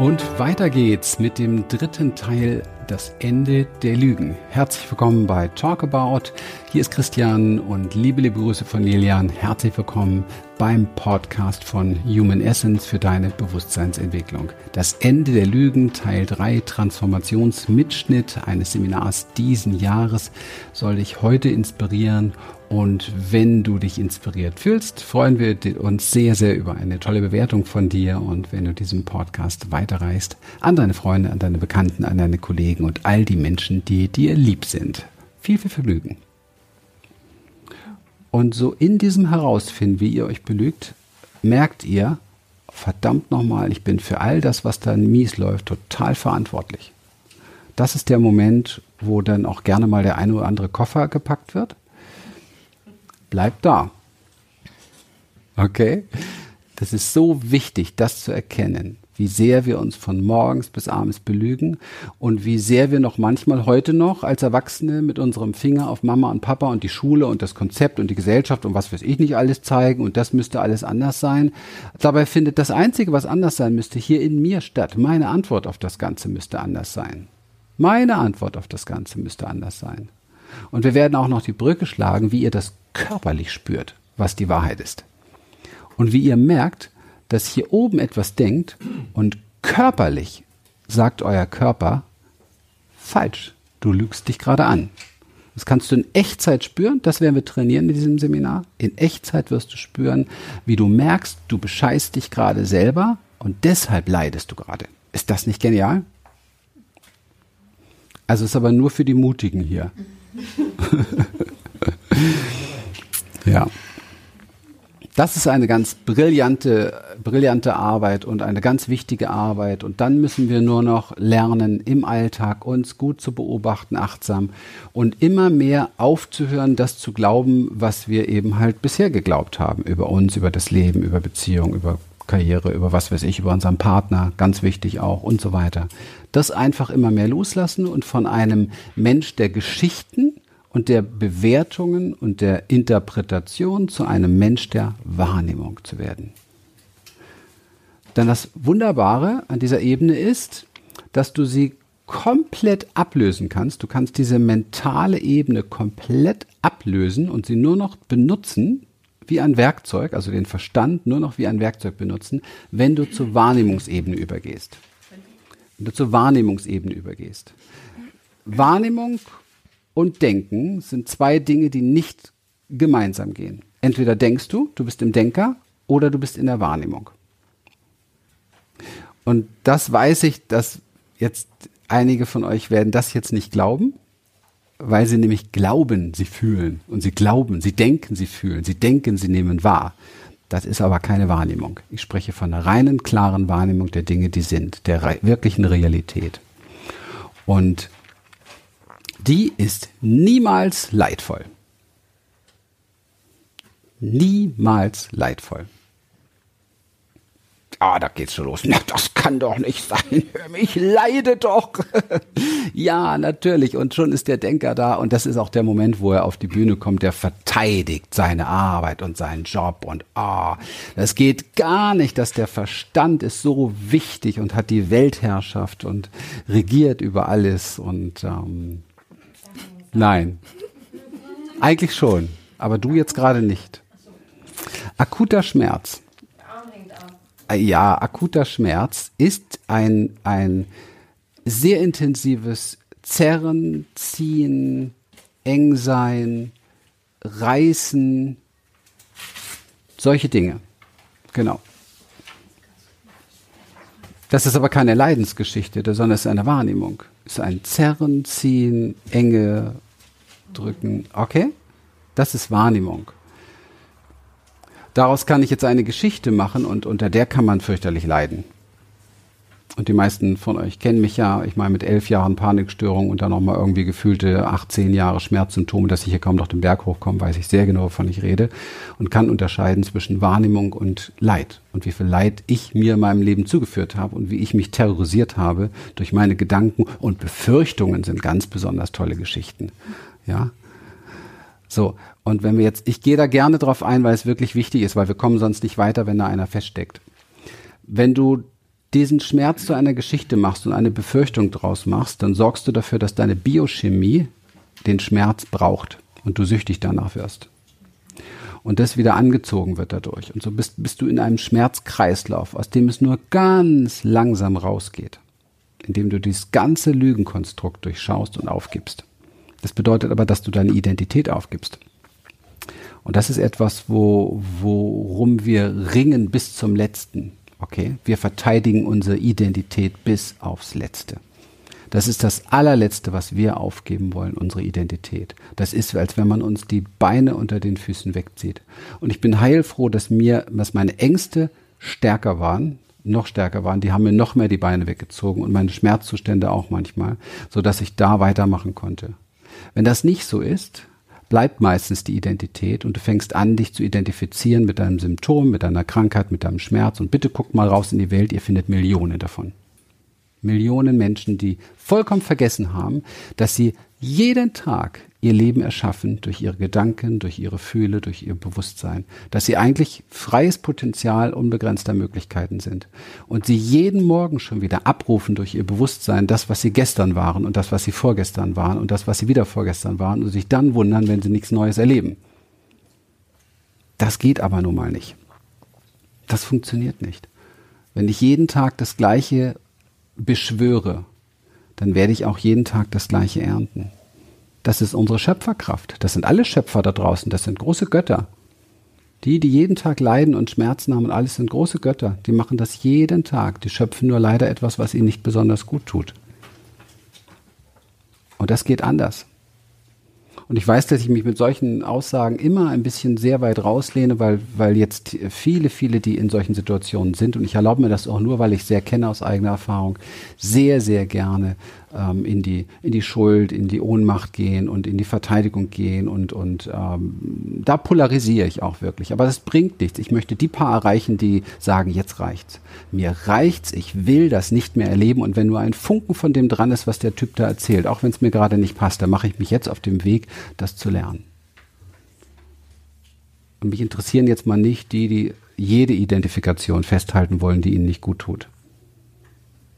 Und weiter geht's mit dem dritten Teil, das Ende der Lügen. Herzlich willkommen bei Talk About. Hier ist Christian und liebe, liebe Grüße von Lilian. Herzlich willkommen beim Podcast von Human Essence für deine Bewusstseinsentwicklung. Das Ende der Lügen, Teil 3, Transformationsmitschnitt eines Seminars diesen Jahres soll dich heute inspirieren und wenn du dich inspiriert fühlst, freuen wir uns sehr, sehr über eine tolle Bewertung von dir und wenn du diesen Podcast weiterreichst an deine Freunde, an deine Bekannten, an deine Kollegen und all die Menschen, die dir lieb sind. Viel, viel Vergnügen. Und so in diesem Herausfinden, wie ihr euch belügt, merkt ihr, verdammt nochmal, ich bin für all das, was da mies läuft, total verantwortlich. Das ist der Moment, wo dann auch gerne mal der eine oder andere Koffer gepackt wird bleib da. Okay? Das ist so wichtig, das zu erkennen, wie sehr wir uns von morgens bis abends belügen und wie sehr wir noch manchmal heute noch als Erwachsene mit unserem Finger auf Mama und Papa und die Schule und das Konzept und die Gesellschaft und was weiß ich nicht alles zeigen und das müsste alles anders sein. Dabei findet das Einzige, was anders sein müsste, hier in mir statt. Meine Antwort auf das Ganze müsste anders sein. Meine Antwort auf das Ganze müsste anders sein. Und wir werden auch noch die Brücke schlagen, wie ihr das körperlich spürt, was die Wahrheit ist. Und wie ihr merkt, dass hier oben etwas denkt und körperlich sagt euer Körper, falsch, du lügst dich gerade an. Das kannst du in Echtzeit spüren, das werden wir trainieren in diesem Seminar. In Echtzeit wirst du spüren, wie du merkst, du bescheißt dich gerade selber und deshalb leidest du gerade. Ist das nicht genial? Also ist aber nur für die Mutigen hier. Ja. Das ist eine ganz brillante, brillante Arbeit und eine ganz wichtige Arbeit. Und dann müssen wir nur noch lernen, im Alltag uns gut zu beobachten, achtsam und immer mehr aufzuhören, das zu glauben, was wir eben halt bisher geglaubt haben über uns, über das Leben, über Beziehung, über Karriere, über was weiß ich, über unseren Partner, ganz wichtig auch und so weiter. Das einfach immer mehr loslassen und von einem Mensch der Geschichten und der Bewertungen und der Interpretation zu einem Mensch der Wahrnehmung zu werden. Denn das Wunderbare an dieser Ebene ist, dass du sie komplett ablösen kannst. Du kannst diese mentale Ebene komplett ablösen und sie nur noch benutzen wie ein Werkzeug, also den Verstand nur noch wie ein Werkzeug benutzen, wenn du zur Wahrnehmungsebene übergehst. Wenn du zur Wahrnehmungsebene übergehst. Wahrnehmung und Denken sind zwei Dinge, die nicht gemeinsam gehen. Entweder denkst du, du bist im Denker, oder du bist in der Wahrnehmung. Und das weiß ich, dass jetzt einige von euch werden das jetzt nicht glauben, weil sie nämlich glauben, sie fühlen und sie glauben, sie denken, sie fühlen, sie denken, sie nehmen wahr. Das ist aber keine Wahrnehmung. Ich spreche von einer reinen, klaren Wahrnehmung der Dinge, die sind, der wirklichen Realität. Und die ist niemals leidvoll. Niemals leidvoll. Ah, da geht's schon los. Na, das kann doch nicht sein. Ich leide doch. ja, natürlich. Und schon ist der Denker da. Und das ist auch der Moment, wo er auf die Bühne kommt. Der verteidigt seine Arbeit und seinen Job. Und ah, das geht gar nicht, dass der Verstand ist so wichtig und hat die Weltherrschaft und regiert über alles. Und ähm, Nein. Eigentlich schon, aber du jetzt gerade nicht. Akuter Schmerz. Ja, akuter Schmerz ist ein, ein sehr intensives Zerren, Ziehen, Engsein, Reißen, solche Dinge. Genau. Das ist aber keine Leidensgeschichte, sondern es ist eine Wahrnehmung. Es ist ein Zerren, Ziehen, Enge, Drücken. Okay? Das ist Wahrnehmung. Daraus kann ich jetzt eine Geschichte machen und unter der kann man fürchterlich leiden. Und die meisten von euch kennen mich ja, ich meine mit elf Jahren Panikstörung und dann nochmal irgendwie gefühlte 18 Jahre Schmerzsymptome, dass ich hier kaum noch den Berg hochkomme, weiß ich sehr genau, wovon ich rede und kann unterscheiden zwischen Wahrnehmung und Leid und wie viel Leid ich mir in meinem Leben zugeführt habe und wie ich mich terrorisiert habe durch meine Gedanken und Befürchtungen sind ganz besonders tolle Geschichten. Ja. So. Und wenn wir jetzt, ich gehe da gerne drauf ein, weil es wirklich wichtig ist, weil wir kommen sonst nicht weiter, wenn da einer feststeckt. Wenn du diesen Schmerz zu einer Geschichte machst und eine Befürchtung draus machst, dann sorgst du dafür, dass deine Biochemie den Schmerz braucht und du süchtig danach wirst. Und das wieder angezogen wird dadurch. Und so bist, bist du in einem Schmerzkreislauf, aus dem es nur ganz langsam rausgeht, indem du dieses ganze Lügenkonstrukt durchschaust und aufgibst. Das bedeutet aber, dass du deine Identität aufgibst. Und das ist etwas, wo, worum wir ringen bis zum Letzten. Okay? Wir verteidigen unsere Identität bis aufs Letzte. Das ist das allerletzte, was wir aufgeben wollen, unsere Identität. Das ist, als wenn man uns die Beine unter den Füßen wegzieht. Und ich bin heilfroh, dass mir, dass meine Ängste stärker waren, noch stärker waren. Die haben mir noch mehr die Beine weggezogen und meine Schmerzzustände auch manchmal, so dass ich da weitermachen konnte. Wenn das nicht so ist, bleibt meistens die Identität und du fängst an, dich zu identifizieren mit deinem Symptom, mit deiner Krankheit, mit deinem Schmerz und bitte guckt mal raus in die Welt, ihr findet Millionen davon. Millionen Menschen, die vollkommen vergessen haben, dass sie jeden Tag ihr Leben erschaffen durch ihre Gedanken, durch ihre Fühle, durch ihr Bewusstsein, dass sie eigentlich freies Potenzial unbegrenzter Möglichkeiten sind und sie jeden Morgen schon wieder abrufen durch ihr Bewusstsein das, was sie gestern waren und das, was sie vorgestern waren und das, was sie wieder vorgestern waren und sich dann wundern, wenn sie nichts Neues erleben. Das geht aber nun mal nicht. Das funktioniert nicht. Wenn ich jeden Tag das Gleiche beschwöre, dann werde ich auch jeden Tag das Gleiche ernten. Das ist unsere Schöpferkraft. Das sind alle Schöpfer da draußen. Das sind große Götter. Die, die jeden Tag leiden und Schmerzen haben und alles sind große Götter. Die machen das jeden Tag. Die schöpfen nur leider etwas, was ihnen nicht besonders gut tut. Und das geht anders. Und ich weiß, dass ich mich mit solchen Aussagen immer ein bisschen sehr weit rauslehne, weil, weil jetzt viele, viele, die in solchen Situationen sind, und ich erlaube mir das auch nur, weil ich sehr kenne aus eigener Erfahrung, sehr, sehr gerne ähm, in, die, in die Schuld, in die Ohnmacht gehen und in die Verteidigung gehen und, und ähm, da polarisiere ich auch wirklich. Aber das bringt nichts. Ich möchte die paar erreichen, die sagen, jetzt reicht's. Mir reicht's, ich will das nicht mehr erleben und wenn nur ein Funken von dem dran ist, was der Typ da erzählt, auch wenn es mir gerade nicht passt, dann mache ich mich jetzt auf dem Weg, das zu lernen. Und mich interessieren jetzt mal nicht die, die jede Identifikation festhalten wollen, die ihnen nicht gut tut.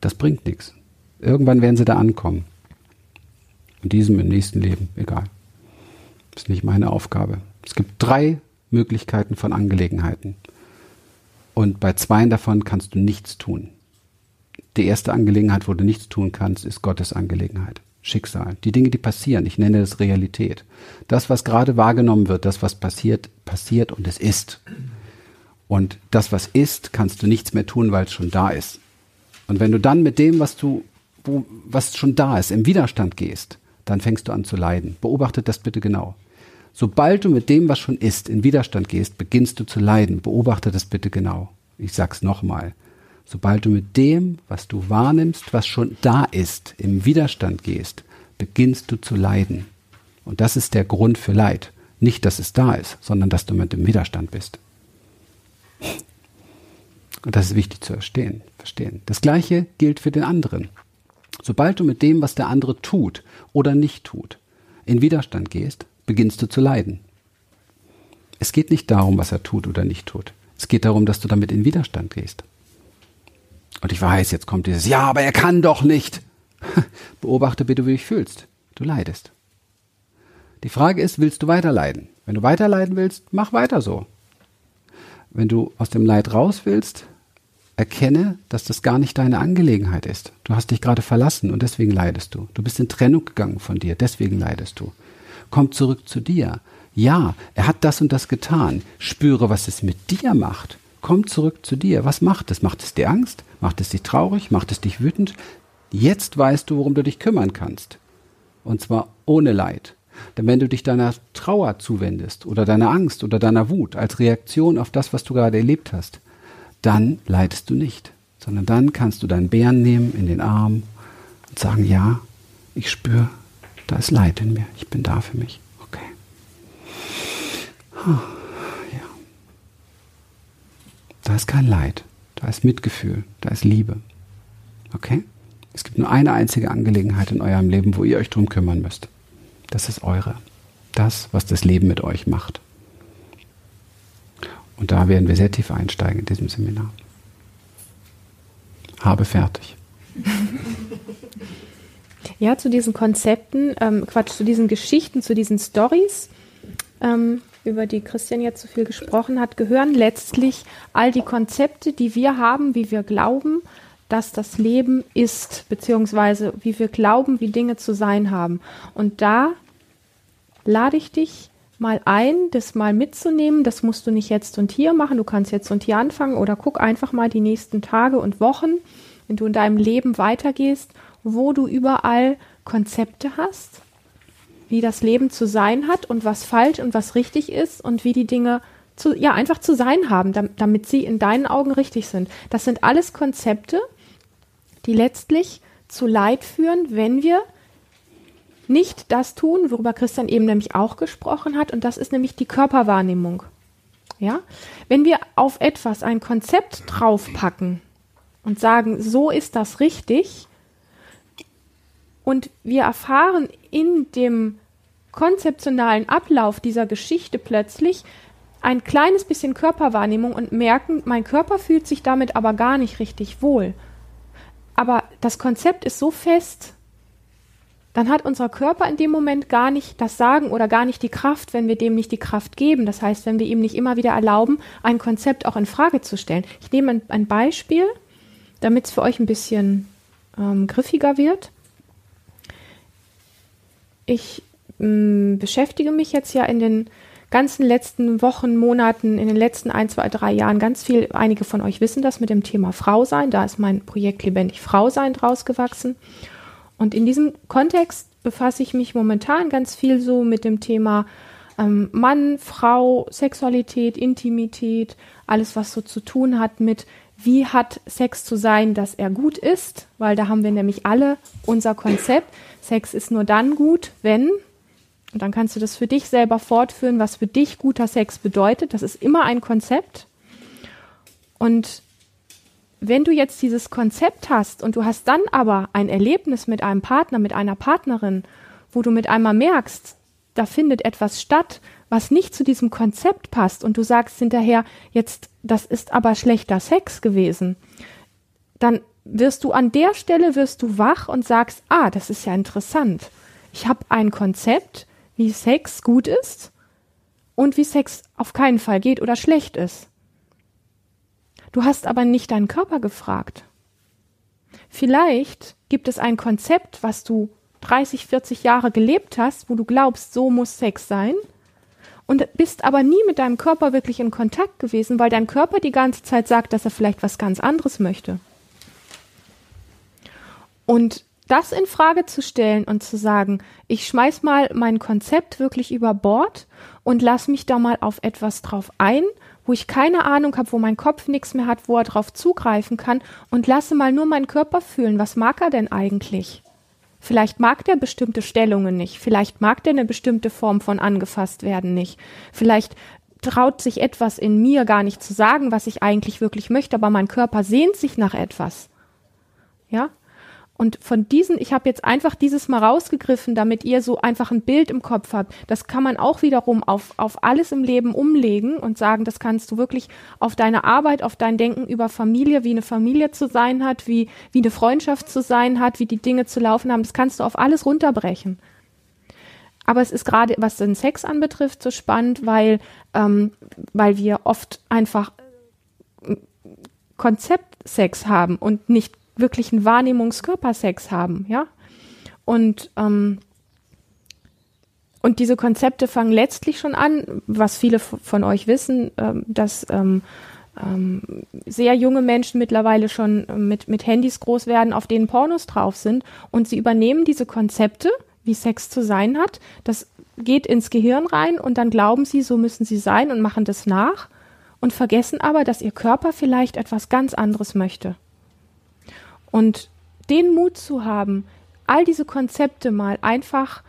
Das bringt nichts. Irgendwann werden sie da ankommen. In diesem, im nächsten Leben, egal. Das ist nicht meine Aufgabe. Es gibt drei Möglichkeiten von Angelegenheiten. Und bei zweien davon kannst du nichts tun. Die erste Angelegenheit, wo du nichts tun kannst, ist Gottes Angelegenheit. Schicksal. Die Dinge, die passieren. Ich nenne das Realität. Das, was gerade wahrgenommen wird, das, was passiert, passiert und es ist. Und das, was ist, kannst du nichts mehr tun, weil es schon da ist. Und wenn du dann mit dem, was du wo, was schon da ist, im Widerstand gehst, dann fängst du an zu leiden. Beobachte das bitte genau. Sobald du mit dem, was schon ist, in Widerstand gehst, beginnst du zu leiden. Beobachte das bitte genau. Ich sag's nochmal. Sobald du mit dem, was du wahrnimmst, was schon da ist, im Widerstand gehst, beginnst du zu leiden. Und das ist der Grund für Leid. Nicht, dass es da ist, sondern dass du mit dem Widerstand bist. Und das ist wichtig zu verstehen. verstehen. Das Gleiche gilt für den anderen. Sobald du mit dem, was der andere tut oder nicht tut, in Widerstand gehst, beginnst du zu leiden. Es geht nicht darum, was er tut oder nicht tut. Es geht darum, dass du damit in Widerstand gehst. Und ich weiß, jetzt kommt dieses, ja, aber er kann doch nicht. Beobachte bitte, wie du dich fühlst. Du leidest. Die Frage ist, willst du weiter leiden? Wenn du weiter leiden willst, mach weiter so. Wenn du aus dem Leid raus willst, erkenne, dass das gar nicht deine Angelegenheit ist. Du hast dich gerade verlassen und deswegen leidest du. Du bist in Trennung gegangen von dir, deswegen leidest du. Komm zurück zu dir. Ja, er hat das und das getan. Spüre, was es mit dir macht. Komm zurück zu dir. Was macht es? Macht es dir Angst? Macht es dich traurig? Macht es dich wütend? Jetzt weißt du, worum du dich kümmern kannst. Und zwar ohne Leid. Denn wenn du dich deiner Trauer zuwendest oder deiner Angst oder deiner Wut als Reaktion auf das, was du gerade erlebt hast, dann leidest du nicht, sondern dann kannst du deinen Bären nehmen in den Arm und sagen, ja, ich spüre, da ist Leid in mir, ich bin da für mich. Okay. Ja. Da ist kein Leid, da ist Mitgefühl, da ist Liebe. Okay? Es gibt nur eine einzige Angelegenheit in eurem Leben, wo ihr euch drum kümmern müsst. Das ist eure. Das, was das Leben mit euch macht. Und da werden wir sehr tief einsteigen in diesem Seminar. Habe fertig. Ja, zu diesen Konzepten, ähm, Quatsch, zu diesen Geschichten, zu diesen Stories, ähm, über die Christian jetzt so viel gesprochen hat, gehören letztlich all die Konzepte, die wir haben, wie wir glauben, dass das Leben ist, beziehungsweise wie wir glauben, wie Dinge zu sein haben. Und da lade ich dich mal ein, das mal mitzunehmen. Das musst du nicht jetzt und hier machen. Du kannst jetzt und hier anfangen oder guck einfach mal die nächsten Tage und Wochen, wenn du in deinem Leben weitergehst, wo du überall Konzepte hast, wie das Leben zu sein hat und was falsch und was richtig ist und wie die Dinge zu, ja, einfach zu sein haben, damit sie in deinen Augen richtig sind. Das sind alles Konzepte, die letztlich zu Leid führen, wenn wir nicht das tun, worüber Christian eben nämlich auch gesprochen hat, und das ist nämlich die Körperwahrnehmung. Ja? Wenn wir auf etwas ein Konzept draufpacken und sagen, so ist das richtig, und wir erfahren in dem konzeptionalen Ablauf dieser Geschichte plötzlich ein kleines bisschen Körperwahrnehmung und merken, mein Körper fühlt sich damit aber gar nicht richtig wohl. Aber das Konzept ist so fest, dann hat unser Körper in dem Moment gar nicht das Sagen oder gar nicht die Kraft, wenn wir dem nicht die Kraft geben. Das heißt, wenn wir ihm nicht immer wieder erlauben, ein Konzept auch in Frage zu stellen. Ich nehme ein, ein Beispiel, damit es für euch ein bisschen ähm, griffiger wird. Ich mh, beschäftige mich jetzt ja in den ganzen letzten Wochen, Monaten, in den letzten ein, zwei, drei Jahren ganz viel, einige von euch wissen das mit dem Thema Frau sein. Da ist mein Projekt Lebendig Frau sein draus gewachsen. Und in diesem Kontext befasse ich mich momentan ganz viel so mit dem Thema ähm, Mann, Frau, Sexualität, Intimität, alles, was so zu tun hat mit, wie hat Sex zu sein, dass er gut ist, weil da haben wir nämlich alle unser Konzept. Sex ist nur dann gut, wenn, und dann kannst du das für dich selber fortführen, was für dich guter Sex bedeutet. Das ist immer ein Konzept. Und wenn du jetzt dieses Konzept hast und du hast dann aber ein Erlebnis mit einem Partner, mit einer Partnerin, wo du mit einmal merkst, da findet etwas statt, was nicht zu diesem Konzept passt und du sagst hinterher, jetzt, das ist aber schlechter Sex gewesen, dann wirst du an der Stelle wirst du wach und sagst, ah, das ist ja interessant. Ich habe ein Konzept, wie Sex gut ist und wie Sex auf keinen Fall geht oder schlecht ist. Du hast aber nicht deinen Körper gefragt. Vielleicht gibt es ein Konzept, was du 30, 40 Jahre gelebt hast, wo du glaubst, so muss Sex sein, und bist aber nie mit deinem Körper wirklich in Kontakt gewesen, weil dein Körper die ganze Zeit sagt, dass er vielleicht was ganz anderes möchte. Und das in Frage zu stellen und zu sagen, ich schmeiß mal mein Konzept wirklich über Bord und lass mich da mal auf etwas drauf ein, wo ich keine Ahnung habe, wo mein Kopf nichts mehr hat, wo er drauf zugreifen kann und lasse mal nur meinen Körper fühlen, was mag er denn eigentlich? Vielleicht mag der bestimmte Stellungen nicht, vielleicht mag der eine bestimmte Form von angefasst werden nicht, vielleicht traut sich etwas in mir gar nicht zu sagen, was ich eigentlich wirklich möchte, aber mein Körper sehnt sich nach etwas. Ja, und von diesen, ich habe jetzt einfach dieses mal rausgegriffen, damit ihr so einfach ein Bild im Kopf habt. Das kann man auch wiederum auf, auf alles im Leben umlegen und sagen, das kannst du wirklich auf deine Arbeit, auf dein Denken über Familie, wie eine Familie zu sein hat, wie, wie eine Freundschaft zu sein hat, wie die Dinge zu laufen haben, das kannst du auf alles runterbrechen. Aber es ist gerade, was den Sex anbetrifft, so spannend, weil, ähm, weil wir oft einfach Konzeptsex haben und nicht wirklichen Wahrnehmungskörpersex haben, ja. Und ähm, und diese Konzepte fangen letztlich schon an, was viele von euch wissen, ähm, dass ähm, ähm, sehr junge Menschen mittlerweile schon äh, mit, mit Handys groß werden, auf denen Pornos drauf sind. Und sie übernehmen diese Konzepte, wie Sex zu sein hat. Das geht ins Gehirn rein und dann glauben sie, so müssen sie sein und machen das nach und vergessen aber, dass ihr Körper vielleicht etwas ganz anderes möchte. Und den Mut zu haben, all diese Konzepte mal einfach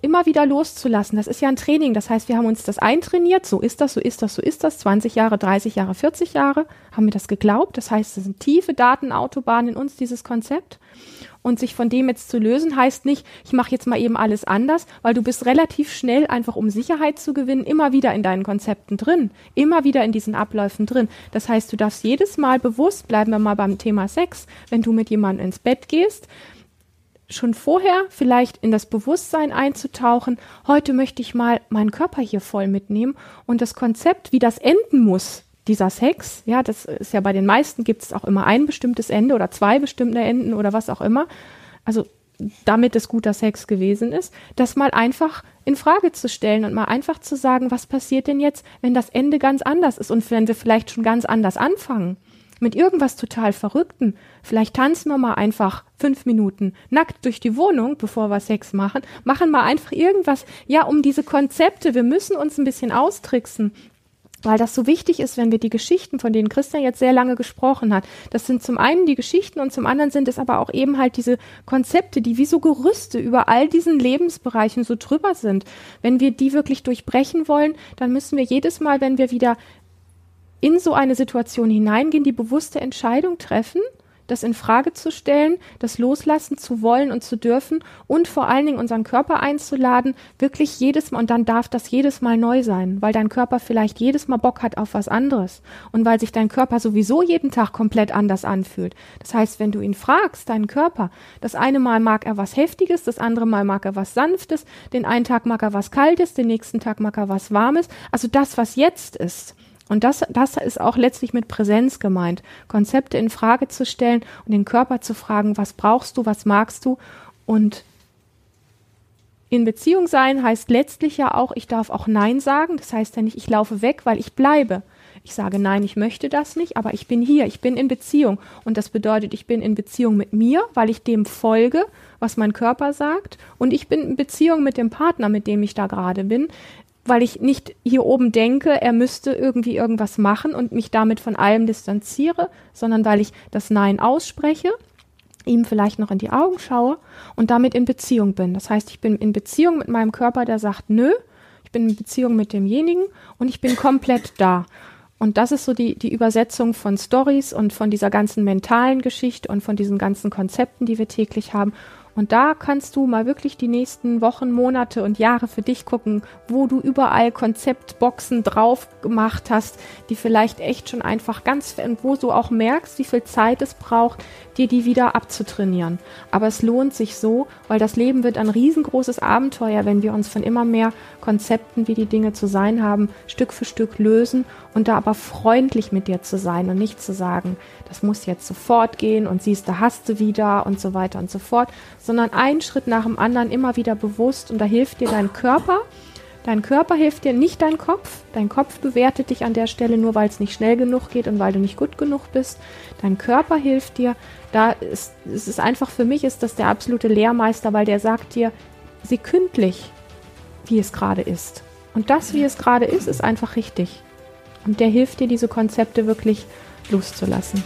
immer wieder loszulassen. Das ist ja ein Training. Das heißt, wir haben uns das eintrainiert. So ist das, so ist das, so ist das. 20 Jahre, 30 Jahre, 40 Jahre haben wir das geglaubt. Das heißt, es sind tiefe Datenautobahnen in uns, dieses Konzept. Und sich von dem jetzt zu lösen, heißt nicht, ich mache jetzt mal eben alles anders, weil du bist relativ schnell, einfach um Sicherheit zu gewinnen, immer wieder in deinen Konzepten drin, immer wieder in diesen Abläufen drin. Das heißt, du darfst jedes Mal bewusst, bleiben wir mal beim Thema Sex, wenn du mit jemandem ins Bett gehst, schon vorher vielleicht in das Bewusstsein einzutauchen, heute möchte ich mal meinen Körper hier voll mitnehmen und das Konzept, wie das enden muss, dieser Sex, ja, das ist ja bei den meisten gibt es auch immer ein bestimmtes Ende oder zwei bestimmte Enden oder was auch immer. Also damit es guter Sex gewesen ist, das mal einfach in Frage zu stellen und mal einfach zu sagen, was passiert denn jetzt, wenn das Ende ganz anders ist und wenn wir vielleicht schon ganz anders anfangen mit irgendwas total Verrückten. Vielleicht tanzen wir mal einfach fünf Minuten nackt durch die Wohnung, bevor wir Sex machen. Machen mal einfach irgendwas, ja, um diese Konzepte. Wir müssen uns ein bisschen austricksen weil das so wichtig ist, wenn wir die Geschichten, von denen Christian jetzt sehr lange gesprochen hat, das sind zum einen die Geschichten und zum anderen sind es aber auch eben halt diese Konzepte, die wie so Gerüste über all diesen Lebensbereichen so drüber sind. Wenn wir die wirklich durchbrechen wollen, dann müssen wir jedes Mal, wenn wir wieder in so eine Situation hineingehen, die bewusste Entscheidung treffen, das in Frage zu stellen, das loslassen zu wollen und zu dürfen und vor allen Dingen unseren Körper einzuladen, wirklich jedes Mal, und dann darf das jedes Mal neu sein, weil dein Körper vielleicht jedes Mal Bock hat auf was anderes und weil sich dein Körper sowieso jeden Tag komplett anders anfühlt. Das heißt, wenn du ihn fragst, deinen Körper, das eine Mal mag er was Heftiges, das andere Mal mag er was Sanftes, den einen Tag mag er was Kaltes, den nächsten Tag mag er was Warmes, also das, was jetzt ist. Und das, das ist auch letztlich mit Präsenz gemeint, Konzepte in Frage zu stellen und den Körper zu fragen, was brauchst du, was magst du und in Beziehung sein heißt letztlich ja auch, ich darf auch Nein sagen. Das heißt ja nicht, ich laufe weg, weil ich bleibe. Ich sage Nein, ich möchte das nicht, aber ich bin hier, ich bin in Beziehung. Und das bedeutet, ich bin in Beziehung mit mir, weil ich dem folge, was mein Körper sagt. Und ich bin in Beziehung mit dem Partner, mit dem ich da gerade bin weil ich nicht hier oben denke, er müsste irgendwie irgendwas machen und mich damit von allem distanziere, sondern weil ich das Nein ausspreche, ihm vielleicht noch in die Augen schaue und damit in Beziehung bin. Das heißt, ich bin in Beziehung mit meinem Körper, der sagt nö, ich bin in Beziehung mit demjenigen und ich bin komplett da. Und das ist so die, die Übersetzung von Stories und von dieser ganzen mentalen Geschichte und von diesen ganzen Konzepten, die wir täglich haben. Und da kannst du mal wirklich die nächsten Wochen, Monate und Jahre für dich gucken, wo du überall Konzeptboxen drauf gemacht hast, die vielleicht echt schon einfach ganz, wo du auch merkst, wie viel Zeit es braucht, dir die wieder abzutrainieren. Aber es lohnt sich so, weil das Leben wird ein riesengroßes Abenteuer, wenn wir uns von immer mehr Konzepten, wie die Dinge zu sein haben, Stück für Stück lösen und da aber freundlich mit dir zu sein und nicht zu sagen, das muss jetzt sofort gehen und siehst, da hast du wieder und so weiter und so fort, sondern einen Schritt nach dem anderen immer wieder bewusst und da hilft dir dein Körper. Dein Körper hilft dir, nicht dein Kopf. Dein Kopf bewertet dich an der Stelle nur, weil es nicht schnell genug geht und weil du nicht gut genug bist. Dein Körper hilft dir. Da ist es ist einfach für mich ist das der absolute Lehrmeister, weil der sagt dir sekündlich, wie es gerade ist. Und das, wie es gerade ist, ist einfach richtig. Und der hilft dir, diese Konzepte wirklich loszulassen.